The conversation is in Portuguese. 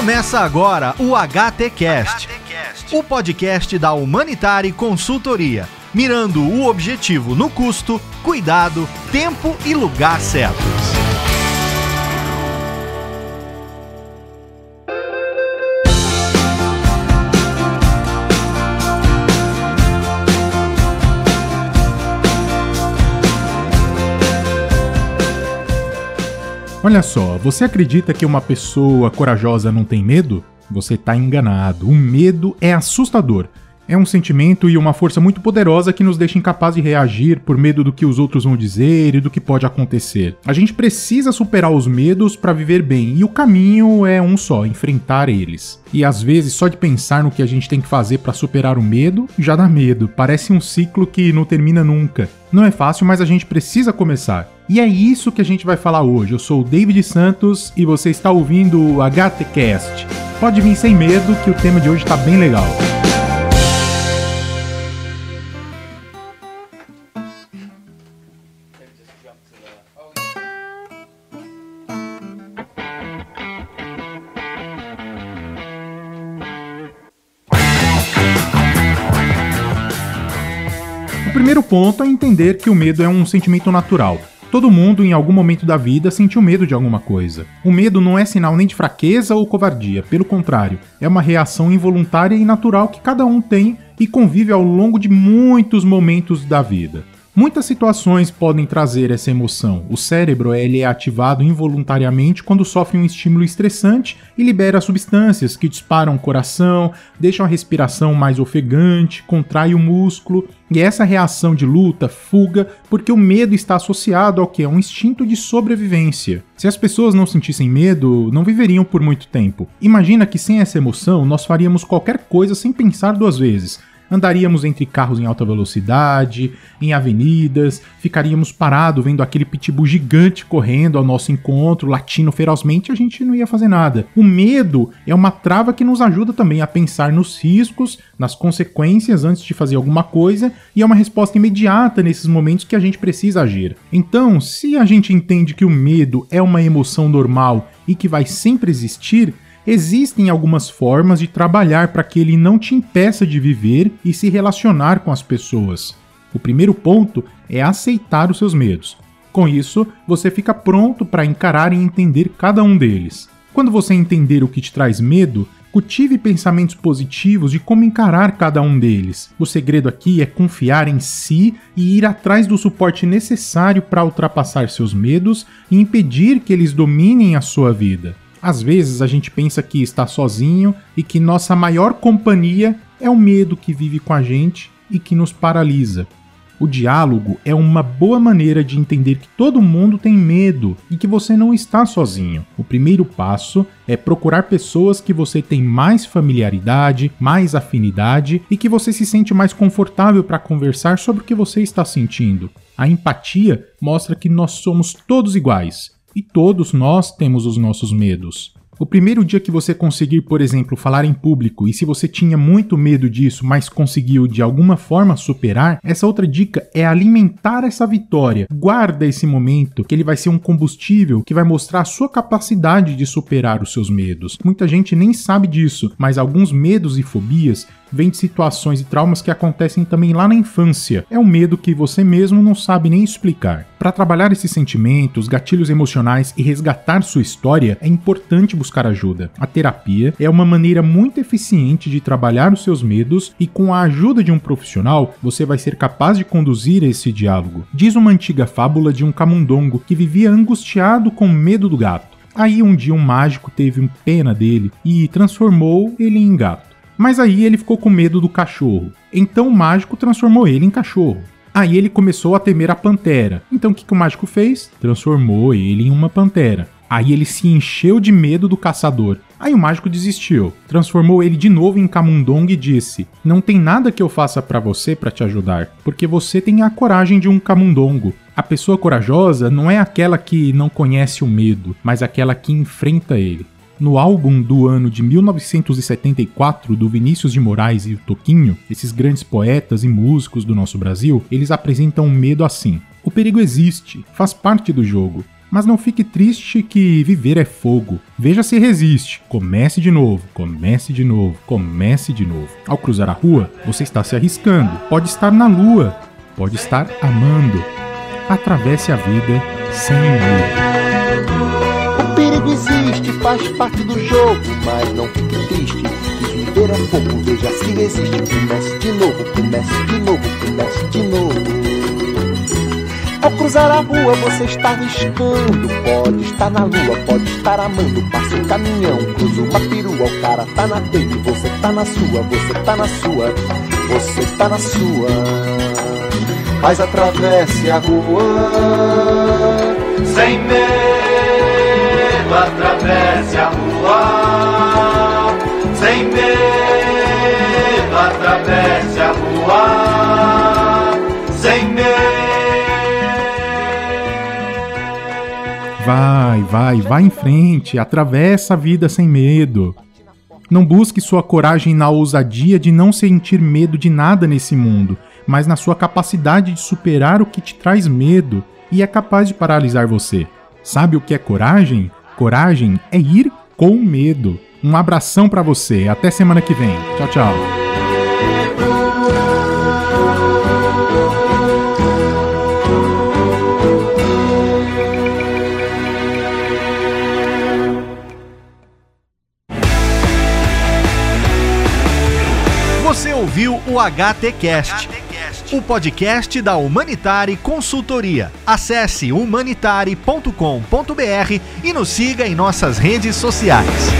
Começa agora o HTCast, o podcast da Humanitari Consultoria, mirando o objetivo no custo, cuidado, tempo e lugar certos. Olha só, você acredita que uma pessoa corajosa não tem medo? Você está enganado. O medo é assustador. É um sentimento e uma força muito poderosa que nos deixa incapaz de reagir por medo do que os outros vão dizer e do que pode acontecer. A gente precisa superar os medos para viver bem e o caminho é um só: enfrentar eles. E às vezes só de pensar no que a gente tem que fazer para superar o medo já dá medo. Parece um ciclo que não termina nunca. Não é fácil, mas a gente precisa começar. E é isso que a gente vai falar hoje. Eu sou o David Santos e você está ouvindo o HTCast. Pode vir sem medo que o tema de hoje está bem legal. O primeiro ponto é entender que o medo é um sentimento natural. Todo mundo, em algum momento da vida, sentiu medo de alguma coisa. O medo não é sinal nem de fraqueza ou covardia, pelo contrário, é uma reação involuntária e natural que cada um tem e convive ao longo de muitos momentos da vida. Muitas situações podem trazer essa emoção. O cérebro ele é ativado involuntariamente quando sofre um estímulo estressante e libera substâncias que disparam o coração, deixam a respiração mais ofegante, contrai o músculo. E essa reação de luta, fuga, porque o medo está associado ao que é um instinto de sobrevivência. Se as pessoas não sentissem medo, não viveriam por muito tempo. Imagina que sem essa emoção nós faríamos qualquer coisa sem pensar duas vezes andaríamos entre carros em alta velocidade, em avenidas, ficaríamos parados vendo aquele pitbull gigante correndo ao nosso encontro, latindo ferozmente, a gente não ia fazer nada. O medo é uma trava que nos ajuda também a pensar nos riscos, nas consequências antes de fazer alguma coisa e é uma resposta imediata nesses momentos que a gente precisa agir. Então, se a gente entende que o medo é uma emoção normal e que vai sempre existir, Existem algumas formas de trabalhar para que ele não te impeça de viver e se relacionar com as pessoas. O primeiro ponto é aceitar os seus medos. Com isso, você fica pronto para encarar e entender cada um deles. Quando você entender o que te traz medo, cultive pensamentos positivos de como encarar cada um deles. O segredo aqui é confiar em si e ir atrás do suporte necessário para ultrapassar seus medos e impedir que eles dominem a sua vida. Às vezes a gente pensa que está sozinho e que nossa maior companhia é o medo que vive com a gente e que nos paralisa. O diálogo é uma boa maneira de entender que todo mundo tem medo e que você não está sozinho. O primeiro passo é procurar pessoas que você tem mais familiaridade, mais afinidade e que você se sente mais confortável para conversar sobre o que você está sentindo. A empatia mostra que nós somos todos iguais e todos nós temos os nossos medos. O primeiro dia que você conseguir, por exemplo, falar em público, e se você tinha muito medo disso, mas conseguiu de alguma forma superar, essa outra dica é alimentar essa vitória. Guarda esse momento, que ele vai ser um combustível que vai mostrar a sua capacidade de superar os seus medos. Muita gente nem sabe disso, mas alguns medos e fobias vêm de situações e traumas que acontecem também lá na infância. É um medo que você mesmo não sabe nem explicar. Para trabalhar esses sentimentos, gatilhos emocionais e resgatar sua história, é importante buscar ajuda. A terapia é uma maneira muito eficiente de trabalhar os seus medos e com a ajuda de um profissional, você vai ser capaz de conduzir esse diálogo. Diz uma antiga fábula de um camundongo que vivia angustiado com medo do gato. Aí um dia um mágico teve pena dele e transformou ele em gato. Mas aí ele ficou com medo do cachorro. Então o mágico transformou ele em cachorro. Aí ele começou a temer a pantera. Então o que, que o mágico fez? Transformou ele em uma pantera. Aí ele se encheu de medo do caçador. Aí o mágico desistiu, transformou ele de novo em camundongo e disse: "Não tem nada que eu faça para você para te ajudar, porque você tem a coragem de um camundongo. A pessoa corajosa não é aquela que não conhece o medo, mas aquela que enfrenta ele." No álbum do ano de 1974 do Vinícius de Moraes e o Toquinho, esses grandes poetas e músicos do nosso Brasil, eles apresentam o medo assim: o perigo existe, faz parte do jogo. Mas não fique triste que viver é fogo. Veja se resiste. Comece de novo, comece de novo, comece de novo. Ao cruzar a rua, você está se arriscando. Pode estar na lua, pode estar amando. Atravesse a vida sem medo. Existe, faz parte do jogo, mas não fique triste. Viver é fogo, veja se resiste. Comece de novo, comece de novo, comece de novo. Ao cruzar a rua você está arriscando Pode estar na lua, pode estar amando Passa um caminhão, cruza uma perua O cara tá na dele, você tá na sua Você tá na sua, você tá na sua Mas atravesse a rua Sem medo, atravesse a rua Sem medo, atravesse a rua Sem medo Vai, vai, vai em frente, atravessa a vida sem medo. Não busque sua coragem na ousadia de não sentir medo de nada nesse mundo, mas na sua capacidade de superar o que te traz medo e é capaz de paralisar você. Sabe o que é coragem? Coragem é ir com medo. Um abração para você, até semana que vem. Tchau, tchau. Você ouviu o HTcast, o podcast da Humanitare Consultoria. Acesse humanitare.com.br e nos siga em nossas redes sociais.